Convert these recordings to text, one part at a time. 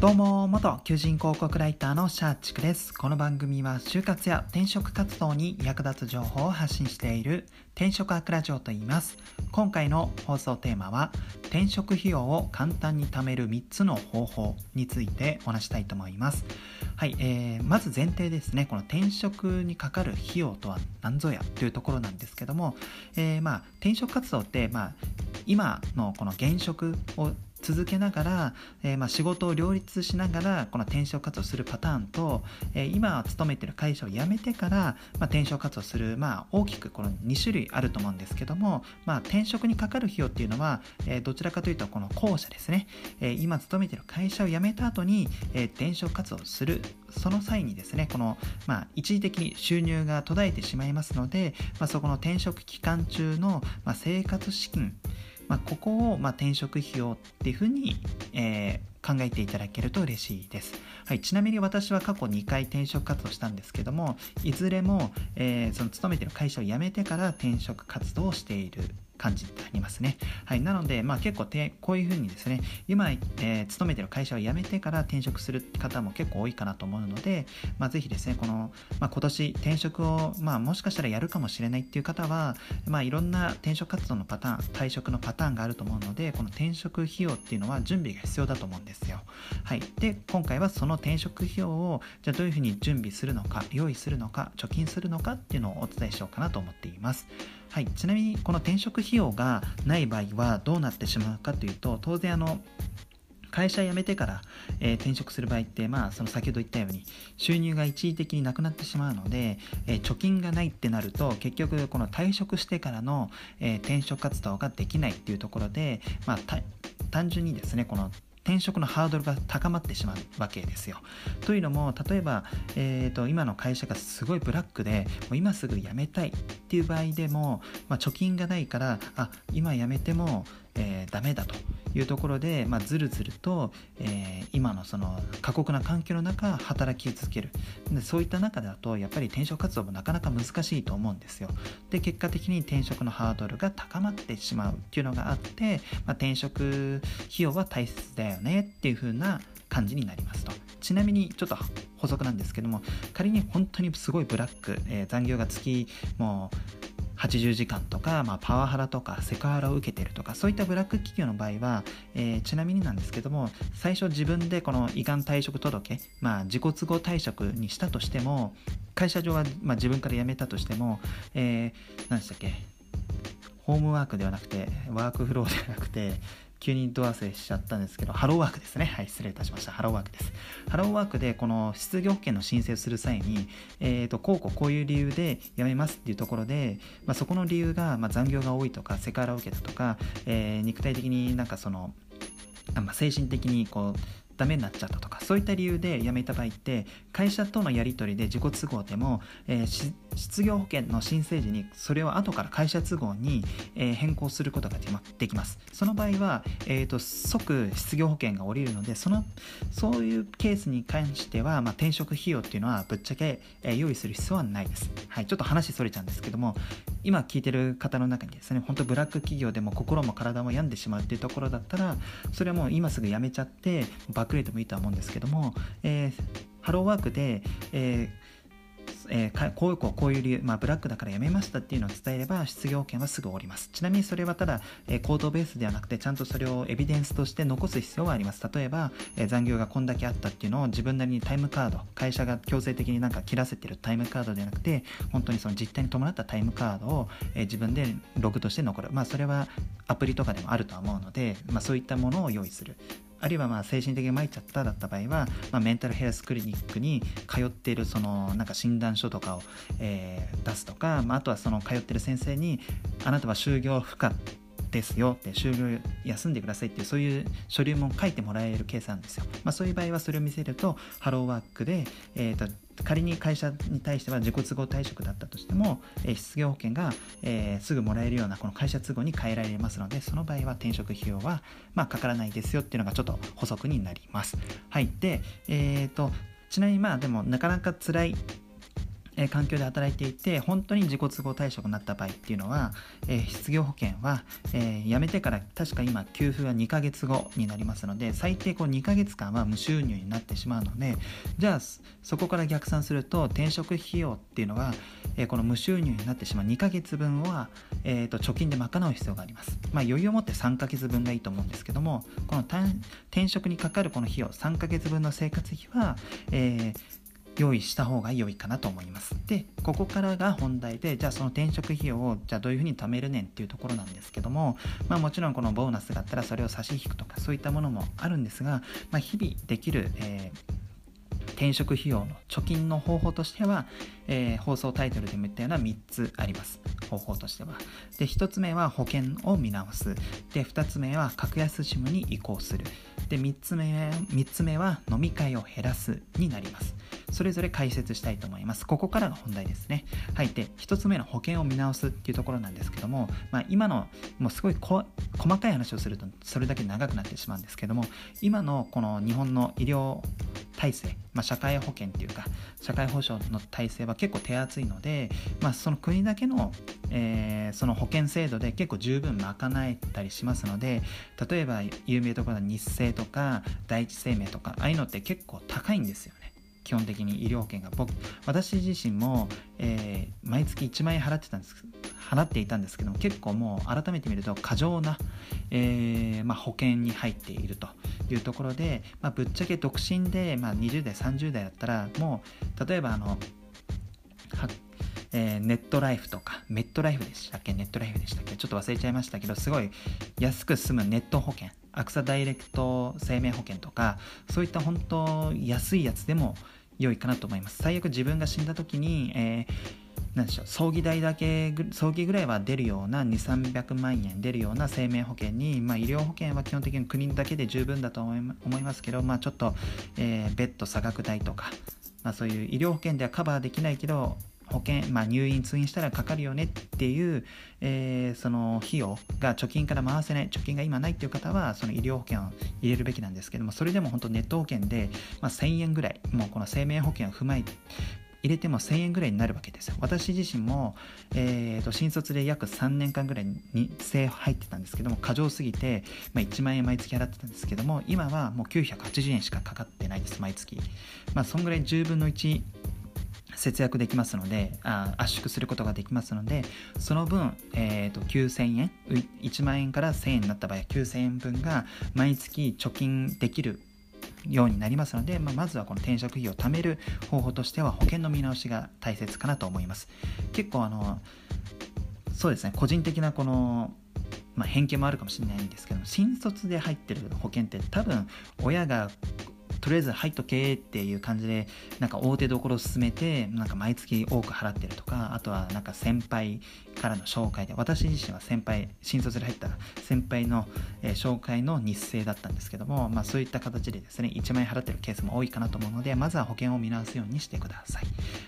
どうも、元求人広告ライターのシャーチクです。この番組は就活や転職活動に役立つ情報を発信している転職アクラジオと言います。今回の放送テーマは転職費用を簡単に貯める3つの方法についてお話したいと思います。はい、えー、まず前提ですね、この転職にかかる費用とは何ぞやというところなんですけども、えー、まあ転職活動って、まあ、今のこの現職を続けながら、えー、まあ仕事を両立しながらこの転職活動するパターンと、えー、今勤めてる会社を辞めてから、まあ、転職活動する、まあ、大きくこの2種類あると思うんですけども、まあ、転職にかかる費用っていうのは、えー、どちらかというとこの後者ですね、え今勤めてる会社を辞めた後に、え転職活動するその際にですねこの、まあ、一時的に収入が途絶えてしまいますので、まあ、そこの転職期間中の、まあ、生活資金まあ、ここをま転職費用っていうふうに、えー、考えていただけると嬉しいです。はい、ちなみに私は過去2回転職活動したんですけども、いずれも、えー、その勤めてる会社を辞めてから転職活動をしている感じになりますね。はい、なので、まあ、結構てこういうふうにですね今、えー、勤めてる会社を辞めてから転職する方も結構多いかなと思うので、まあ、ぜひですねこの、まあ、今年転職を、まあ、もしかしたらやるかもしれないっていう方は、まあ、いろんな転職活動のパターン退職のパターンがあると思うのでこの転職費用っていうのは準備が必要だと思うんですよ。はい、で今回はその転職費用をじゃあどういうふうに準備するのか用意するのか貯金するのかっていうのをお伝えしようかなと思っています。はい、ちなみにこの転職費用がない場合はどうなってしまうかというと当然あの会社辞めてから、えー、転職する場合って、まあ、その先ほど言ったように収入が一時的になくなってしまうので、えー、貯金がないってなると結局この退職してからの、えー、転職活動ができないっていうところで、まあ、単純にですねこの転職のハードルが高まってしまうわけですよ。というのも例えば、えーと、今の会社がすごいブラックでもう今すぐ辞めたいっていう場合でも、まあ、貯金がないからあ今辞めても、えー、ダメだというところで、まあ、ずるずると、えー、今のその過酷な環境の中働き続ける。でそういった中だとやっぱり転職活動もなかなか難しいと思うんですよ。で結果的に転職のハードルが高まってしまうっていうのがあって、まあ、転職費用は大切だよねっていう風な感じになりますと。ちなみにちょっと補足なんですけども仮に本当にすごいブラック、えー、残業が月もう80時間とか、まあ、パワハラとかセクハラを受けてるとかそういったブラック企業の場合は、えー、ちなみになんですけども最初自分でこの胃がん退職届、まあ、自己都合退職にしたとしても会社上は、まあ、自分から辞めたとしても、えー、何でしたっけホームワークではなくてワークフローではなくて急にドア忘れしちゃったんですけど、ハローワークですね。はい、失礼いたしました。ハローワークです。ハローワークでこの失業保険の申請をする際に、えっ、ー、と、こうこうこういう理由で辞めますっていうところで、まあ、そこの理由が、まあ、残業が多いとか、セクハラを受けたとか、えー、肉体的になんかその、まあ、精神的にこう、ダメになっちゃったとかそういった理由で辞めた場合って会社とのやり取りで自己都合でも、えー、失業保険の申請時にそれを後から会社都合に、えー、変更することができます。その場合は、えーと、即失業保険が下りるのでそのそういうケースに関しては、まあ、転職費用っていうのはぶっちゃけ、えー、用意する必要はないです、はい、ちょっと話それちゃうんですけども今聞いてる方の中にですね本当ブラック企業でも心も体も病んでしまうっていうところだったらそれはもう今すぐ辞めちゃってバックレートもいいとは思うんですけども、えー、ハローワークで、えーえー、こういうこうこういう理由、まあ、ブラックだから辞めましたっていうのを伝えれば失業保険はすぐ下ります。ちなみにそれはただ、えー、口頭ベースではなくてちゃんとそれをエビデンスとして残す必要はあります。例えば、えー、残業がこんだけあったっていうのを自分なりにタイムカード、会社が強制的になんか切らせてるタイムカードではなくて、本当にその実態に伴ったタイムカードを、えー、自分でログとして残る。まあそれはアプリとかでもあるとは思うので、まあそういったものを用意する。あるいはまあ精神的に参っちゃっただった場合は、まあ、メンタルヘルスクリニックに通っているそのなんか診断書とかを、えー、出すとか、まあ、あとはその通ってる先生にあなたは就業不可ですよって就業休んでくださいっていうそういう書類も書いてもらえるケースなんですよ、まあ、そういう場合はそれを見せるとハローワークで、えーと、仮に会社に対しては自己都合退職だったとしても、え、失業保険が、えー、すぐもらえるようなこの会社都合に変えられますのでその場合は転職費用は、まあ、かからないですよっていうのがちょっと補足になります。はい。でえ、ー、とちなみにまあでもなかなか辛いえ環境で働いていて本当に自己都合退職になった場合っていうのは、え、失業保険は、え、辞めてから確か今給付が2ヶ月後になりますので最低こう2ヶ月間は無収入になってしまうのでじゃあそこから逆算すると転職費用っていうのは、え、この無収入になってしまう2ヶ月分は、えー、と貯金で賄う必要があります、まあ、余裕を持って3ヶ月分がいいと思うんですけどもこの転職にかかるこの費用3ヶ月分の生活費は、えー用意した方が良いかなと思います。で、ここからが本題で、じゃあその転職費用をじゃあどういうふうに貯めるねんっていうところなんですけども、まあもちろんこのボーナスがあったらそれを差し引くとかそういったものもあるんですが、まあ、日々できる、えー転職費用の貯金の方法としては、えー、放送タイトルでも言ったような3つあります。方法としては。で1つ目は保険を見直す。で2つ目は格安 SIM に移行する。で3つ目 ,3 つ目は飲み会を減らすになります。それぞれ解説したいと思います。ここからが本題ですね。はい。で1つ目の保険を見直すっていうところなんですけども、まあ、今のもうすごい細かい話をするとそれだけ長くなってしまうんですけども今のこの日本の医療体制、まあ、社会保険っていうか社会保障の体制は結構手厚いので、まあ、その国だけの、えー、その保険制度で結構十分賄えたりしますので例えば有名どころの日清とか第一生命とかああいうのって結構高いんですよね。基本的に医療保険が僕私自身も、えー、毎月1万円払ってたんです払っていたんですけども結構もう改めて見ると過剰な、えー、まあ、保険に入っているというところで、まあ、ぶっちゃけ独身で、まあ、20代30代だったらもう例えばあのえー、ネットライフとか、メットライフでしたっけ？ネットライフでしたっけ？ちょっと忘れちゃいましたけど、すごい安く済むネット保険、アクサダイレクト生命保険とか、そういった本当安いやつでも良いかなと思います。最悪自分が死んだ時に、えーなんでしょう葬儀代だけ葬儀ぐらいは出るような2300万円出るような生命保険に、まあ、医療保険は基本的に国だけで十分だと思いますけど、まあ、ちょっと、えー、ベッド差額代とか、まあ、そういう医療保険ではカバーできないけど保険、まあ、入院通院したらかかるよねっていう、えー、その費用が貯金から回せない貯金が今ないっていう方はその医療保険を入れるべきなんですけどもそれでも本当ネット保険で、まあ、1000円ぐらいもうこの生命保険を踏まえて入れても1000円ぐらいになるわけですよ。私自身も、えーと、新卒で約3年間ぐらいに生入ってたんですけども、過剰すぎて、まあ、1万円毎月払ってたんですけども、今はもう980円しかかかってないです、毎月。まあ、そんぐらい10分の1節約できますのであ圧縮することができますのでその分、えーと、9000円1万円から1000円になった場合は9000円分が毎月貯金できるようになりますので、まあ、まずはこの転職費を貯める方法としては保険の見直しが大切かなと思います。結構あのそうですね個人的なこのまあ、偏見もあるかもしれないんですけど新卒で入ってる保険って多分親がとりあえず入っとけっていう感じでなんか大手どころを進めてなんか毎月多く払ってるとかあとはなんか先輩からの紹介で私自身は先輩新卒で入った先輩の、えー、紹介の日程だったんですけども、まあ、そういった形でですね1万円払ってるケースも多いかなと思うのでまずは保険を見直すようにしてください、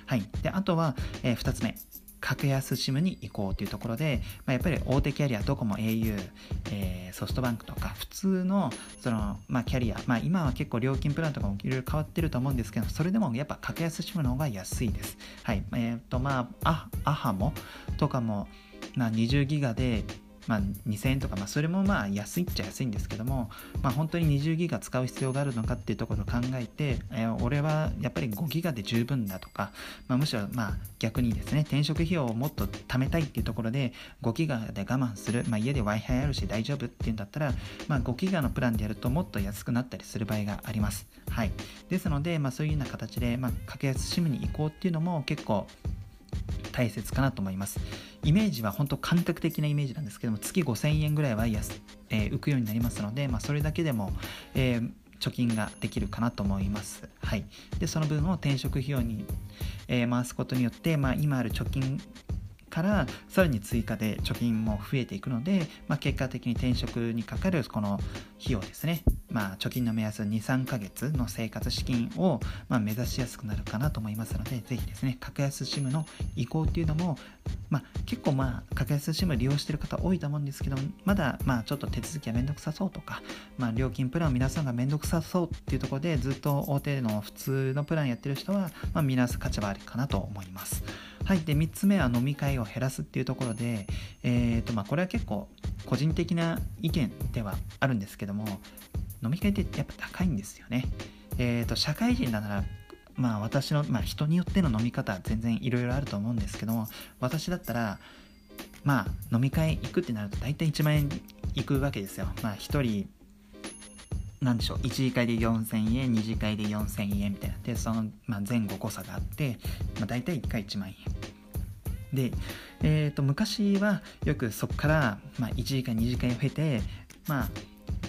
はい、であとは、えー、2つ目。格安 SIM に行こうというところで、まあ、やっぱり大手キャリア、ドコモ、au、えー、ソフトバンクとか、普通のその、まあ、キャリア、まあ、今は結構料金プランとかもいろいろ変わってると思うんですけど、それでもやっぱ格安 SIM の方が安いです。はい。えっ、ー、と、まあ、アハモとかも、まあ、20ギガでまあ、2000円とか、まあ、それもまあ安いっちゃ安いんですけども、まあ、本当に20ギガ使う必要があるのかっていうところを考えて、えー、俺はやっぱり5ギガで十分だとか、まあ、むしろまあ逆にですね転職費用をもっと貯めたいっていうところで5ギガで我慢する、まあ、家で Wi-Fi あるし大丈夫っていうんだったら、まあ、5ギガのプランでやるともっと安くなったりする場合があります。はい、ですので、まあ、そういうような形で、まあ、格安 SIM に移行っていうのも結構大切かなと思います。イメージは本当感覚的なイメージなんですけども、月5000円ぐらいは安、えー、浮くようになりますので、まあ、それだけでも、えー、貯金ができるかなと思います。はい。で、その分を転職費用に、えー、回すことによって、まあ、今ある貯金からさらに追加で貯金も増えていくので、まあ、結果的に転職にかかるこの費用ですねまあ、貯金の目安23ヶ月の生活資金を、まあ、目指しやすくなるかなと思いますのでぜひですね格安 SIM の移行っていうのも、まあ、結構まあ格安 SIM 利用してる方多いと思うんですけどまだまあちょっと手続きはめんどくさそうとか、まあ、料金プランを皆さんがめんどくさそうっていうところでずっと大手の普通のプランやってる人は、まあ、見直す価値はあるかなと思います。はい、で3つ目は飲み会を減らすっていうところで、えーとまあ、これは結構個人的な意見ではあるんですけども飲み会ってやっぱ高いんですよね。えーと、社会人だならまあ私の、まあ、人によっての飲み方全然いろいろあると思うんですけども私だったらまあ飲み会行くってなると大体1万円行くわけですよ。まあ1人なんでしょう1次会で4000円2次会で4000円みたいなでその、まあ、前後誤差があって、まあ、大体1回1万円で、えーと、昔はよくそこから、まあ、1次会2次会を経てまあ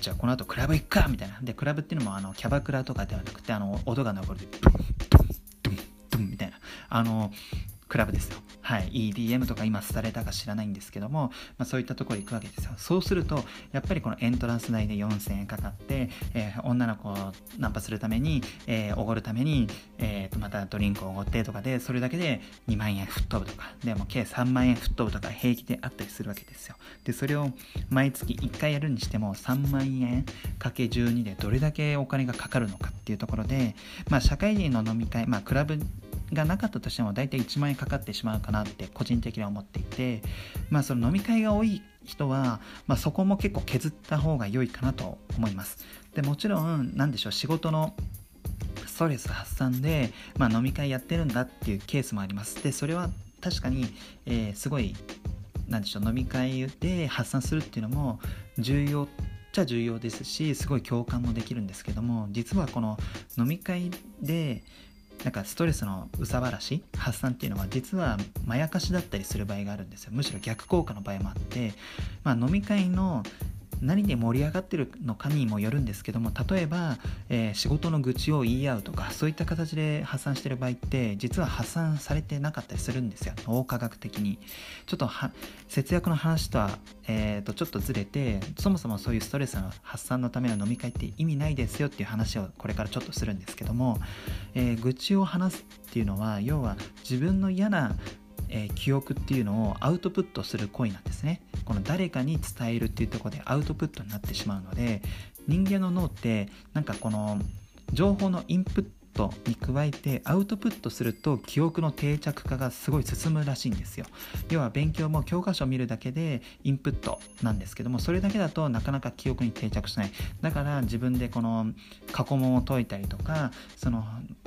じゃあこの後クラブ行くかみたいな。でクラブっていうのもあのキャバクラとかではなくてあの音が残る。でドンドンドンドンみたいな。あのクラブですよ。はい。EDM とか今されたか知らないんですけども、まあ、そういったところ行くわけですよ。そうすると、やっぱりこのエントランス代で4000円かかって、えー、女の子をナンパするために、えー、おごるために、えー、とまたドリンクをおごってとかで、それだけで2万円吹っ飛ぶとか、でも計3万円吹っ飛ぶとか平気であったりするわけですよ。で、それを毎月1回やるにしても3万円かけ12でどれだけお金がかかるのかっていうところで、まあ社会人の飲み会、まあクラブがなかったとしても大体1万円かかってしまうかなって個人的には思っていてまあその飲み会が多い人は、まあ、そこも結構削った方が良いかなと思います。でもちろん何でしょう仕事のストレス発散で、まあ、飲み会やってるんだっていうケースもあります。でそれは確かに、えー、すごい何でしょう飲み会で発散するっていうのも重要っちゃ重要ですしすごい共感もできるんですけども実はこの飲み会でなんかストレスの憂さ晴らし発散っていうのは実はまやかしだったりする場合があるんですよ。むしろ逆効果の場合もあって、まあ、飲み会の何で盛り上がってるのかにもよるんですけども例えば、えー、仕事の愚痴を言い合うとかそういった形で発散してる場合って実は発散されてなかったりするんですよ。脳科学的に。ちょっと節約の話とは、えー、とちょっとずれてそもそもそういうストレスの発散のための飲み会って意味ないですよっていう話をこれからちょっとするんですけども、えー、愚痴を話すっていうのは要は自分の嫌なえー、記憶っていうのをアウトプットする行為なんですね。この誰かに伝えるっていうところでアウトプットになってしまうので人間の脳ってなんかこの情報のインプットに加えてアウトプットすると記憶の定着化がすごい進むらしいんですよ。要は勉強も教科書を見るだけでインプットなんですけどもそれだけだとなかなか記憶に定着しない。だから自分でこの過去問を解いたりとかその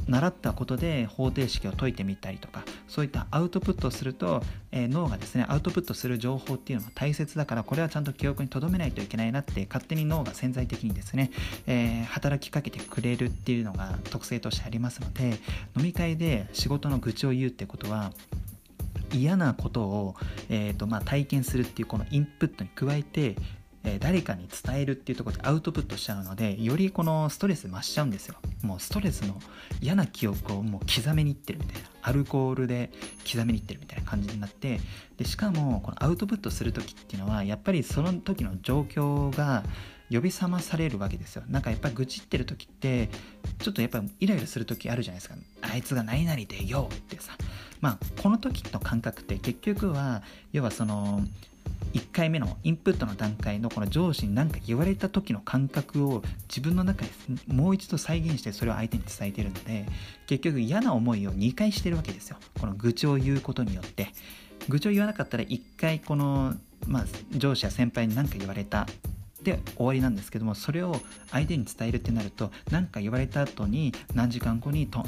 習ったことで方程式を解いてみたりとかそういったアウトプットをすると、えー、脳がですねアウトプットする情報っていうのは大切だからこれはちゃんと記憶に留めないといけないなって勝手に脳が潜在的にですね、えー、働きかけてくれるっていうのが特性としてありますので飲み会で仕事の愚痴を言うってことは嫌なことを、えーとまあ、体験するっていうこのインプットに加えてえ誰かに伝えるっていうとこでアウトプットしちゃうのでよりこのストレス増しちゃうんですよ。もうストレスの嫌な記憶をもう刻めにいってるみたいな。アルコールで刻めにいってるみたいな感じになってでしかもこのアウトプットする時っていうのはやっぱりその時の状況が呼び覚まされるわけですよ。なんかやっぱり愚痴ってる時ってちょっとやっぱりイライラする時あるじゃないですか。あいつが何々でよってさ。まあこの時の感覚って結局は要はその1回目のインプットの段階のこの上司に何か言われた時の感覚を自分の中でもう一度再現してそれを相手に伝えてるので結局嫌な思いを2回してるわけですよ。この愚痴を言うことによって。愚痴を言わなかったら1回この、まあ、上司や先輩に何か言われた。で終わりなんですけどもそれを相手に伝えるってなると何か言われた後に何時間後にと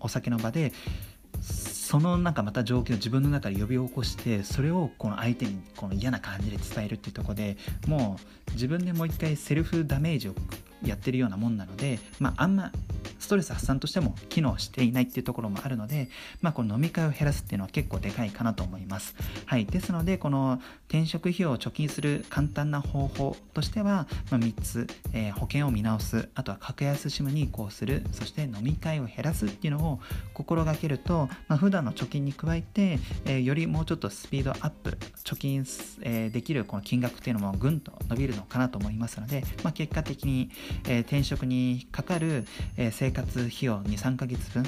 お酒の場でそのなんかまた状況を自分の中で呼び起こしてそれをこの相手にこの嫌な感じで伝えるっていうとこでもう自分でもう一回セルフダメージをやってるようなもんなのでまああんまストレス発散としても機能していないっていうところもあるので、まあ、この飲み会を減らすっていうのは結構でかいかなと思います。はい、ですのでこの転職費用を貯金する簡単な方法としては、まあ、3つ、えー、保険を見直すあとは格安 SIM に移行するそして飲み会を減らすっていうのを心がけると、まあ、普段の貯金に加えて、えー、よりもうちょっとスピードアップ貯金、えー、できるこの金額っていうのもぐんと伸びるのかなと思いますので、まあ、結果的に、え転職にかかる、え生活費用23ヶ月分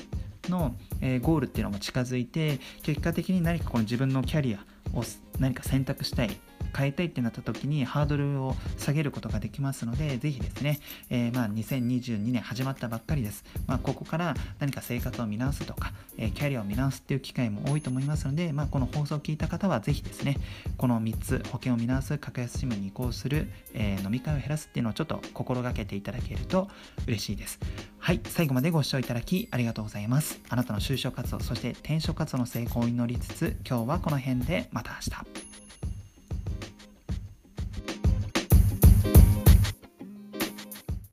の、えゴールっていうのも近づいて結果的に何かこの自分のキャリアを何か選択したい変えたいってなった時にハードルを下げることができますので、ぜひですね、えー、まあ2022年始まったばっかりです。まあ、ここから何か生活を見直すとか、え、キャリアを見直すっていう機会も多いと思いますので、まあ、この放送を聞いた方はぜひですね、この3つ、保険を見直す、格安 SIM に移行する、えー、飲み会を減らすっていうのをちょっと心がけていただけると嬉しいです。はい、最後までご視聴いただきありがとうございます。あなたの就職活動、そして転職活動の成功を祈りつつ、今日はこの辺でまた明日。